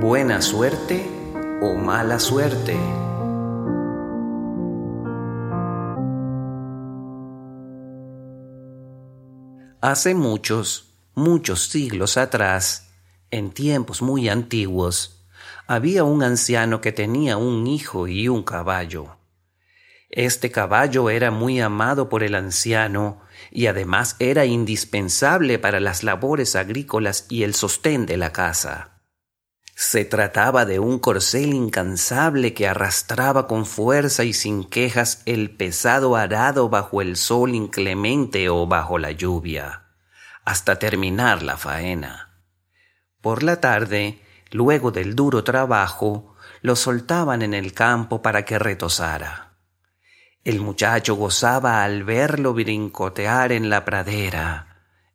buena suerte o mala suerte. Hace muchos, muchos siglos atrás, en tiempos muy antiguos, había un anciano que tenía un hijo y un caballo. Este caballo era muy amado por el anciano y además era indispensable para las labores agrícolas y el sostén de la casa. Se trataba de un corcel incansable que arrastraba con fuerza y sin quejas el pesado arado bajo el sol inclemente o bajo la lluvia, hasta terminar la faena. Por la tarde, luego del duro trabajo, lo soltaban en el campo para que retosara. El muchacho gozaba al verlo brincotear en la pradera,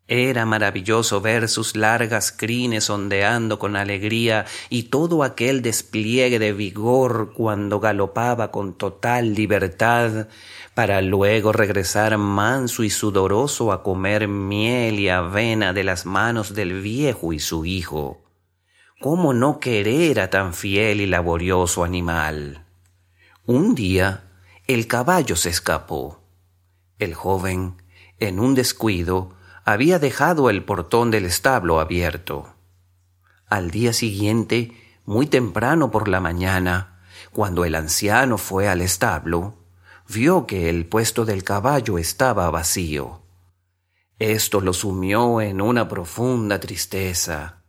era maravilloso ver sus largas crines ondeando con alegría y todo aquel despliegue de vigor cuando galopaba con total libertad para luego regresar manso y sudoroso a comer miel y avena de las manos del viejo y su hijo. ¿Cómo no querer a tan fiel y laborioso animal? Un día el caballo se escapó. El joven, en un descuido, había dejado el portón del establo abierto. Al día siguiente, muy temprano por la mañana, cuando el anciano fue al establo, vio que el puesto del caballo estaba vacío. Esto lo sumió en una profunda tristeza.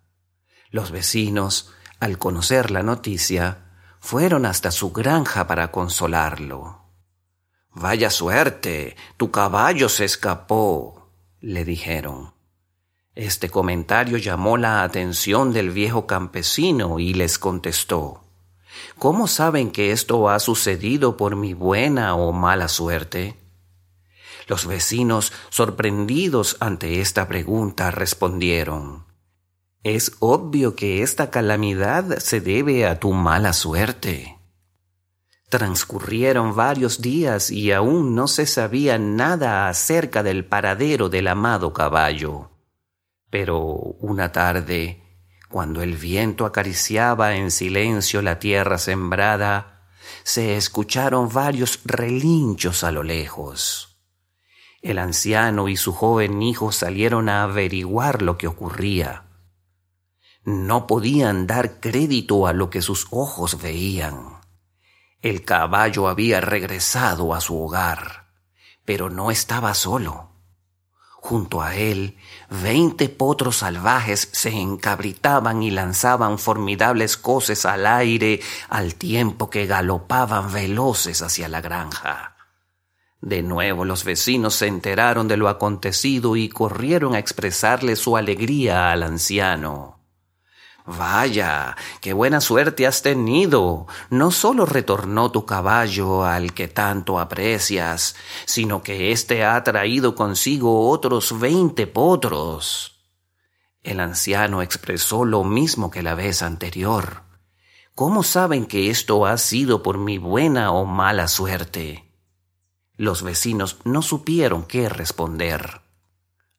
Los vecinos, al conocer la noticia, fueron hasta su granja para consolarlo. Vaya suerte, tu caballo se escapó, le dijeron. Este comentario llamó la atención del viejo campesino y les contestó, ¿Cómo saben que esto ha sucedido por mi buena o mala suerte? Los vecinos, sorprendidos ante esta pregunta, respondieron, Es obvio que esta calamidad se debe a tu mala suerte. Transcurrieron varios días y aún no se sabía nada acerca del paradero del amado caballo. Pero una tarde, cuando el viento acariciaba en silencio la tierra sembrada, se escucharon varios relinchos a lo lejos. El anciano y su joven hijo salieron a averiguar lo que ocurría. No podían dar crédito a lo que sus ojos veían. El caballo había regresado a su hogar, pero no estaba solo. Junto a él, veinte potros salvajes se encabritaban y lanzaban formidables coces al aire al tiempo que galopaban veloces hacia la granja. De nuevo los vecinos se enteraron de lo acontecido y corrieron a expresarle su alegría al anciano. Vaya, qué buena suerte has tenido. No solo retornó tu caballo al que tanto aprecias, sino que éste ha traído consigo otros veinte potros. El anciano expresó lo mismo que la vez anterior. ¿Cómo saben que esto ha sido por mi buena o mala suerte? Los vecinos no supieron qué responder.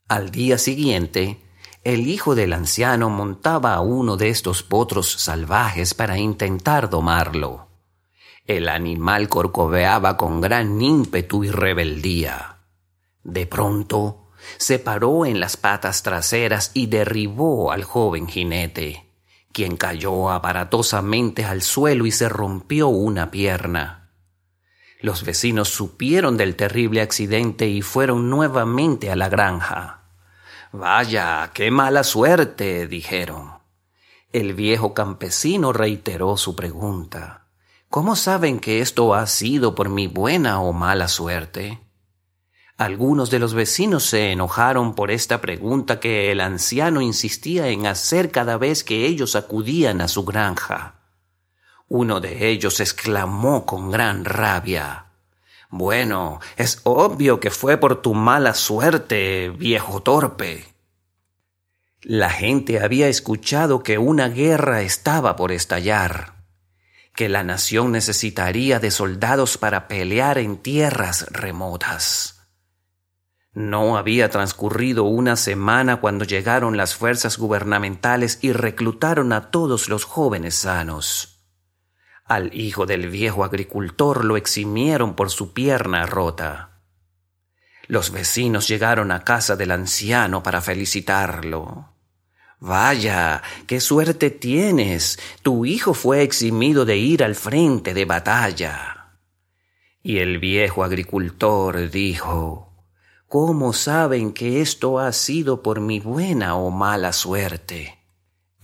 Al día siguiente, el hijo del anciano montaba a uno de estos potros salvajes para intentar domarlo. El animal corcoveaba con gran ímpetu y rebeldía. De pronto, se paró en las patas traseras y derribó al joven jinete, quien cayó aparatosamente al suelo y se rompió una pierna. Los vecinos supieron del terrible accidente y fueron nuevamente a la granja. Vaya, qué mala suerte, dijeron. El viejo campesino reiteró su pregunta. ¿Cómo saben que esto ha sido por mi buena o mala suerte? Algunos de los vecinos se enojaron por esta pregunta que el anciano insistía en hacer cada vez que ellos acudían a su granja. Uno de ellos exclamó con gran rabia bueno, es obvio que fue por tu mala suerte, viejo torpe. La gente había escuchado que una guerra estaba por estallar, que la nación necesitaría de soldados para pelear en tierras remotas. No había transcurrido una semana cuando llegaron las fuerzas gubernamentales y reclutaron a todos los jóvenes sanos. Al hijo del viejo agricultor lo eximieron por su pierna rota. Los vecinos llegaron a casa del anciano para felicitarlo. Vaya, qué suerte tienes. Tu hijo fue eximido de ir al frente de batalla. Y el viejo agricultor dijo, ¿Cómo saben que esto ha sido por mi buena o mala suerte?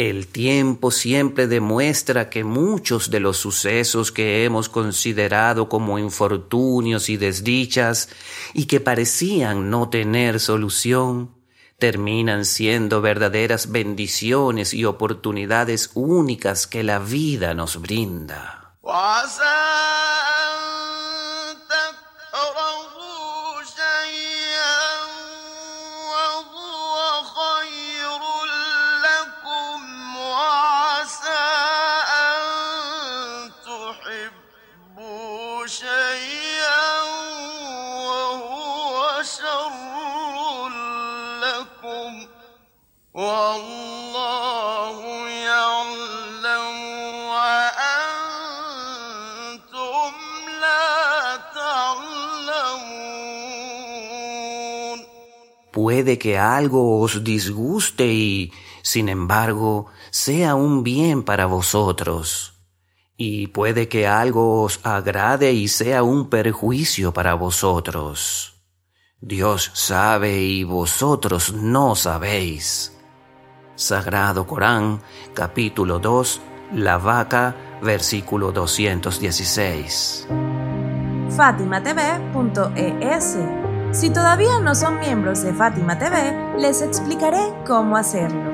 El tiempo siempre demuestra que muchos de los sucesos que hemos considerado como infortunios y desdichas y que parecían no tener solución, terminan siendo verdaderas bendiciones y oportunidades únicas que la vida nos brinda. Puede que algo os disguste y, sin embargo, sea un bien para vosotros. Y puede que algo os agrade y sea un perjuicio para vosotros. Dios sabe y vosotros no sabéis. Sagrado Corán, capítulo 2, La Vaca, versículo 216. FátimaTV.es Si todavía no son miembros de Fátima TV, les explicaré cómo hacerlo.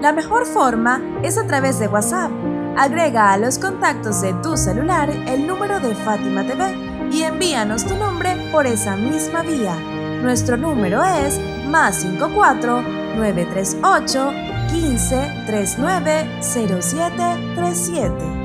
La mejor forma es a través de WhatsApp. Agrega a los contactos de tu celular el número de Fátima TV y envíanos tu nombre por esa misma vía. Nuestro número es más 54 938 15 39 07 37.